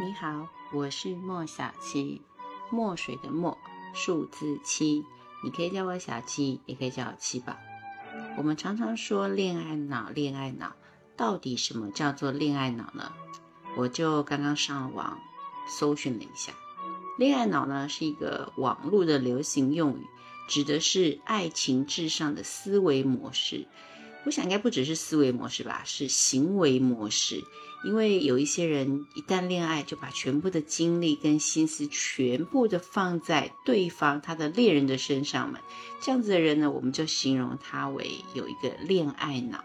你好，我是莫小七，墨水的墨，数字七，你可以叫我小七，也可以叫我七宝。我们常常说恋爱脑，恋爱脑，到底什么叫做恋爱脑呢？我就刚刚上网搜寻了一下，恋爱脑呢是一个网络的流行用语，指的是爱情至上的思维模式。我想应该不只是思维模式吧，是行为模式。因为有一些人一旦恋爱，就把全部的精力跟心思全部的放在对方他的恋人的身上嘛。这样子的人呢，我们就形容他为有一个恋爱脑。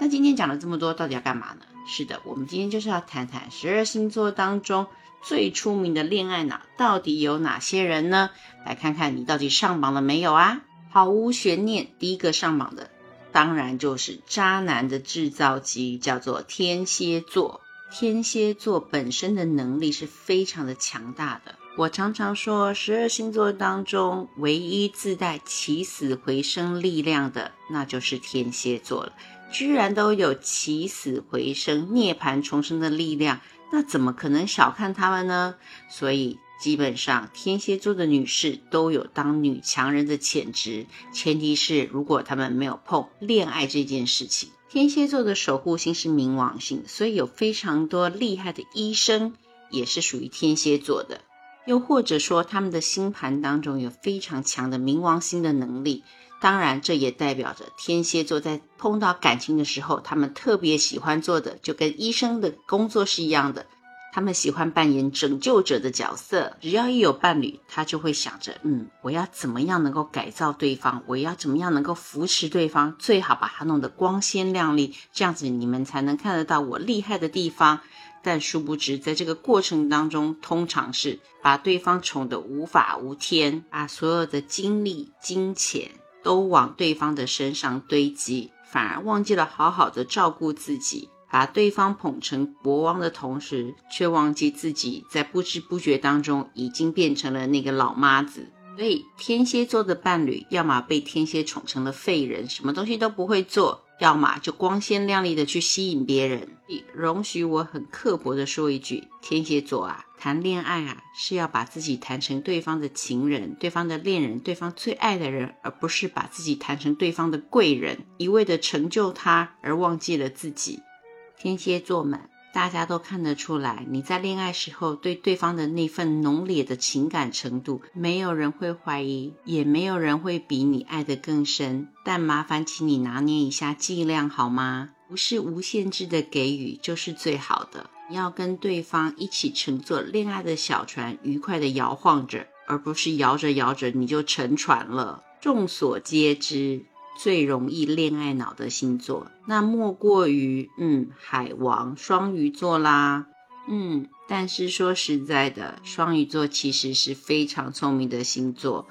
那今天讲了这么多，到底要干嘛呢？是的，我们今天就是要谈谈十二星座当中最出名的恋爱脑到底有哪些人呢？来看看你到底上榜了没有啊？毫无悬念，第一个上榜的。当然就是渣男的制造机，叫做天蝎座。天蝎座本身的能力是非常的强大的。我常常说，十二星座当中唯一自带起死回生力量的，那就是天蝎座了。居然都有起死回生、涅槃重生的力量，那怎么可能小看他们呢？所以。基本上，天蝎座的女士都有当女强人的潜质，前提是如果她们没有碰恋爱这件事情。天蝎座的守护星是冥王星，所以有非常多厉害的医生也是属于天蝎座的。又或者说，他们的星盘当中有非常强的冥王星的能力。当然，这也代表着天蝎座在碰到感情的时候，他们特别喜欢做的，就跟医生的工作是一样的。他们喜欢扮演拯救者的角色，只要一有伴侣，他就会想着，嗯，我要怎么样能够改造对方，我要怎么样能够扶持对方，最好把他弄得光鲜亮丽，这样子你们才能看得到我厉害的地方。但殊不知，在这个过程当中，通常是把对方宠得无法无天，把所有的精力、金钱都往对方的身上堆积，反而忘记了好好的照顾自己。把对方捧成国王的同时，却忘记自己在不知不觉当中已经变成了那个老妈子。所以，天蝎座的伴侣，要么被天蝎宠成了废人，什么东西都不会做；要么就光鲜亮丽的去吸引别人。容许我很刻薄的说一句：天蝎座啊，谈恋爱啊，是要把自己谈成对方的情人、对方的恋人、对方最爱的人，而不是把自己谈成对方的贵人，一味的成就他而忘记了自己。天蝎座们，大家都看得出来，你在恋爱时候对对方的那份浓烈的情感程度，没有人会怀疑，也没有人会比你爱得更深。但麻烦请你拿捏一下剂量好吗？不是无限制的给予就是最好的。你要跟对方一起乘坐恋爱的小船，愉快地摇晃着，而不是摇着摇着你就沉船了。众所皆知。最容易恋爱脑的星座，那莫过于嗯海王双鱼座啦，嗯，但是说实在的，双鱼座其实是非常聪明的星座。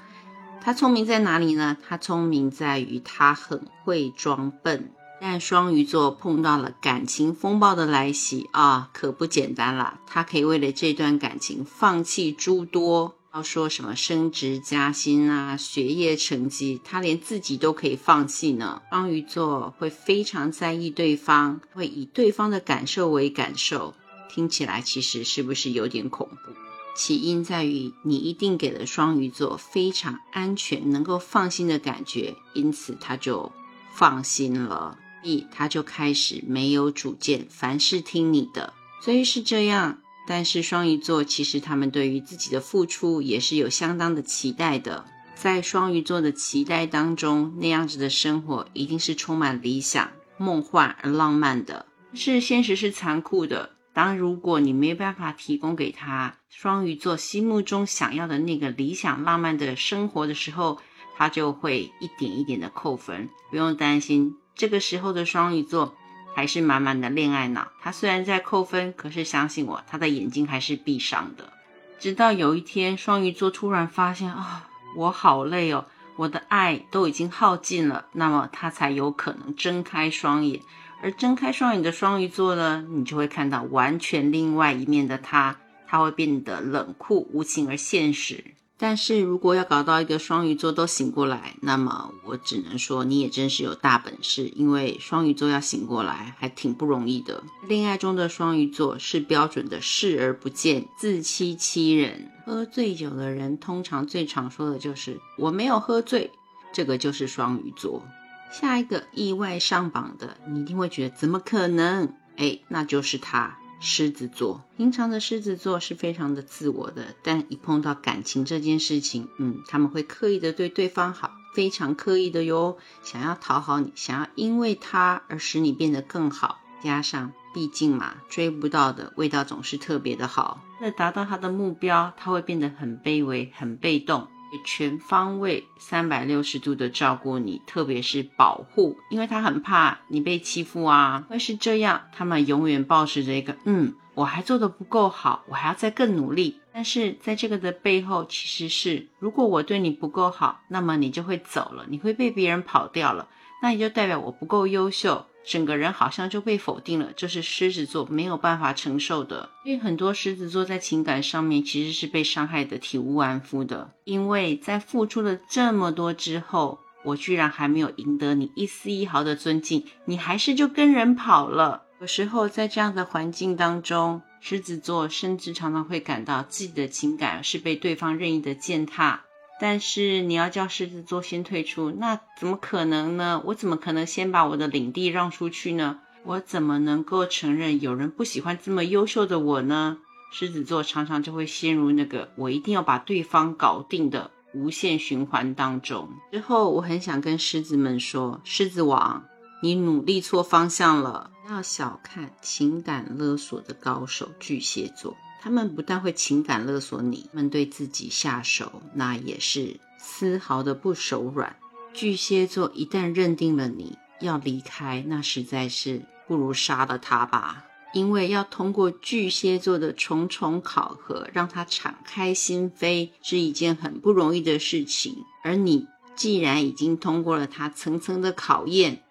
他聪明在哪里呢？他聪明在于他很会装笨。但双鱼座碰到了感情风暴的来袭啊，可不简单了。他可以为了这段感情放弃诸多。要说什么升职加薪啊，学业成绩，他连自己都可以放弃呢。双鱼座会非常在意对方，会以对方的感受为感受。听起来其实是不是有点恐怖？起因在于你一定给了双鱼座非常安全、能够放心的感觉，因此他就放心了，一他就开始没有主见，凡事听你的。所以是这样。但是双鱼座其实他们对于自己的付出也是有相当的期待的，在双鱼座的期待当中，那样子的生活一定是充满理想、梦幻而浪漫的。是现实是残酷的，当如果你没办法提供给他双鱼座心目中想要的那个理想浪漫的生活的时候，他就会一点一点的扣分。不用担心，这个时候的双鱼座。还是满满的恋爱脑。他虽然在扣分，可是相信我，他的眼睛还是闭上的。直到有一天，双鱼座突然发现啊，我好累哦，我的爱都已经耗尽了，那么他才有可能睁开双眼。而睁开双眼的双鱼座呢，你就会看到完全另外一面的他，他会变得冷酷无情而现实。但是如果要搞到一个双鱼座都醒过来，那么我只能说你也真是有大本事，因为双鱼座要醒过来还挺不容易的。恋爱中的双鱼座是标准的视而不见、自欺欺人。喝醉酒的人通常最常说的就是“我没有喝醉”，这个就是双鱼座。下一个意外上榜的，你一定会觉得怎么可能？哎，那就是他。狮子座，平常的狮子座是非常的自我的，但一碰到感情这件事情，嗯，他们会刻意的对对方好，非常刻意的哟，想要讨好你，想要因为他而使你变得更好。加上，毕竟嘛，追不到的味道总是特别的好。为了达到他的目标，他会变得很卑微，很被动。全方位、三百六十度的照顾你，特别是保护，因为他很怕你被欺负啊。会是这样，他们永远保持着一个，嗯，我还做的不够好，我还要再更努力。但是在这个的背后，其实是如果我对你不够好，那么你就会走了，你会被别人跑掉了，那也就代表我不够优秀。整个人好像就被否定了，这是狮子座没有办法承受的。因为很多狮子座在情感上面其实是被伤害的体无完肤的，因为在付出了这么多之后，我居然还没有赢得你一丝一毫的尊敬，你还是就跟人跑了。有时候在这样的环境当中，狮子座甚至常常会感到自己的情感是被对方任意的践踏。但是你要叫狮子座先退出，那怎么可能呢？我怎么可能先把我的领地让出去呢？我怎么能够承认有人不喜欢这么优秀的我呢？狮子座常常就会陷入那个我一定要把对方搞定的无限循环当中。之后我很想跟狮子们说，狮子王，你努力错方向了，不要小看情感勒索的高手巨蟹座。他们不但会情感勒索你，他们对自己下手，那也是丝毫的不手软。巨蟹座一旦认定了你要离开，那实在是不如杀了他吧。因为要通过巨蟹座的重重考核，让他敞开心扉，是一件很不容易的事情。而你既然已经通过了他层层的考验，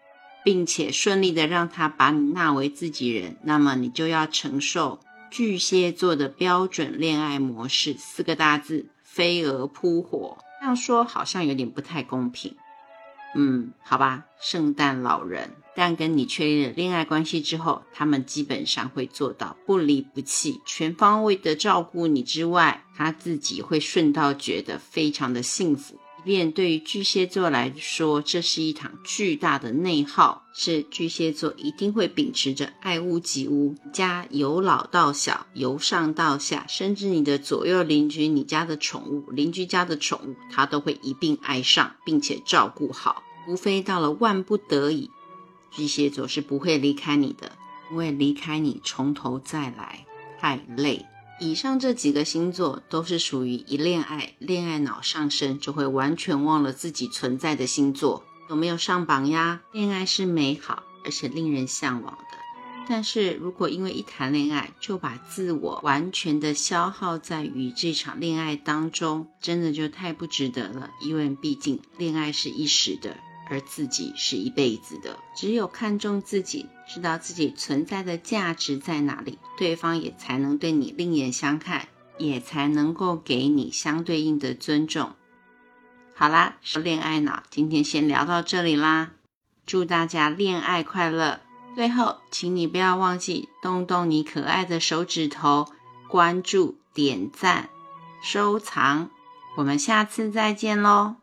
并且顺利的让他把你纳为自己人，那么你就要承受。巨蟹座的标准恋爱模式四个大字：飞蛾扑火。这样说好像有点不太公平。嗯，好吧，圣诞老人。但跟你确立了恋爱关系之后，他们基本上会做到不离不弃，全方位的照顾你之外，他自己会顺道觉得非常的幸福。便对于巨蟹座来说，这是一场巨大的内耗，是巨蟹座一定会秉持着爱屋及乌，家由老到小，由上到下，甚至你的左右邻居、你家的宠物、邻居家的宠物，他都会一并爱上，并且照顾好。无非到了万不得已，巨蟹座是不会离开你的，因为离开你从头再来太累。以上这几个星座都是属于一恋爱，恋爱脑上升就会完全忘了自己存在的星座，有没有上榜呀？恋爱是美好而且令人向往的，但是如果因为一谈恋爱就把自我完全的消耗在于这场恋爱当中，真的就太不值得了。因为毕竟恋爱是一时的。而自己是一辈子的，只有看重自己，知道自己存在的价值在哪里，对方也才能对你另眼相看，也才能够给你相对应的尊重。好啦，说恋爱脑，今天先聊到这里啦，祝大家恋爱快乐。最后，请你不要忘记动动你可爱的手指头，关注、点赞、收藏，我们下次再见喽。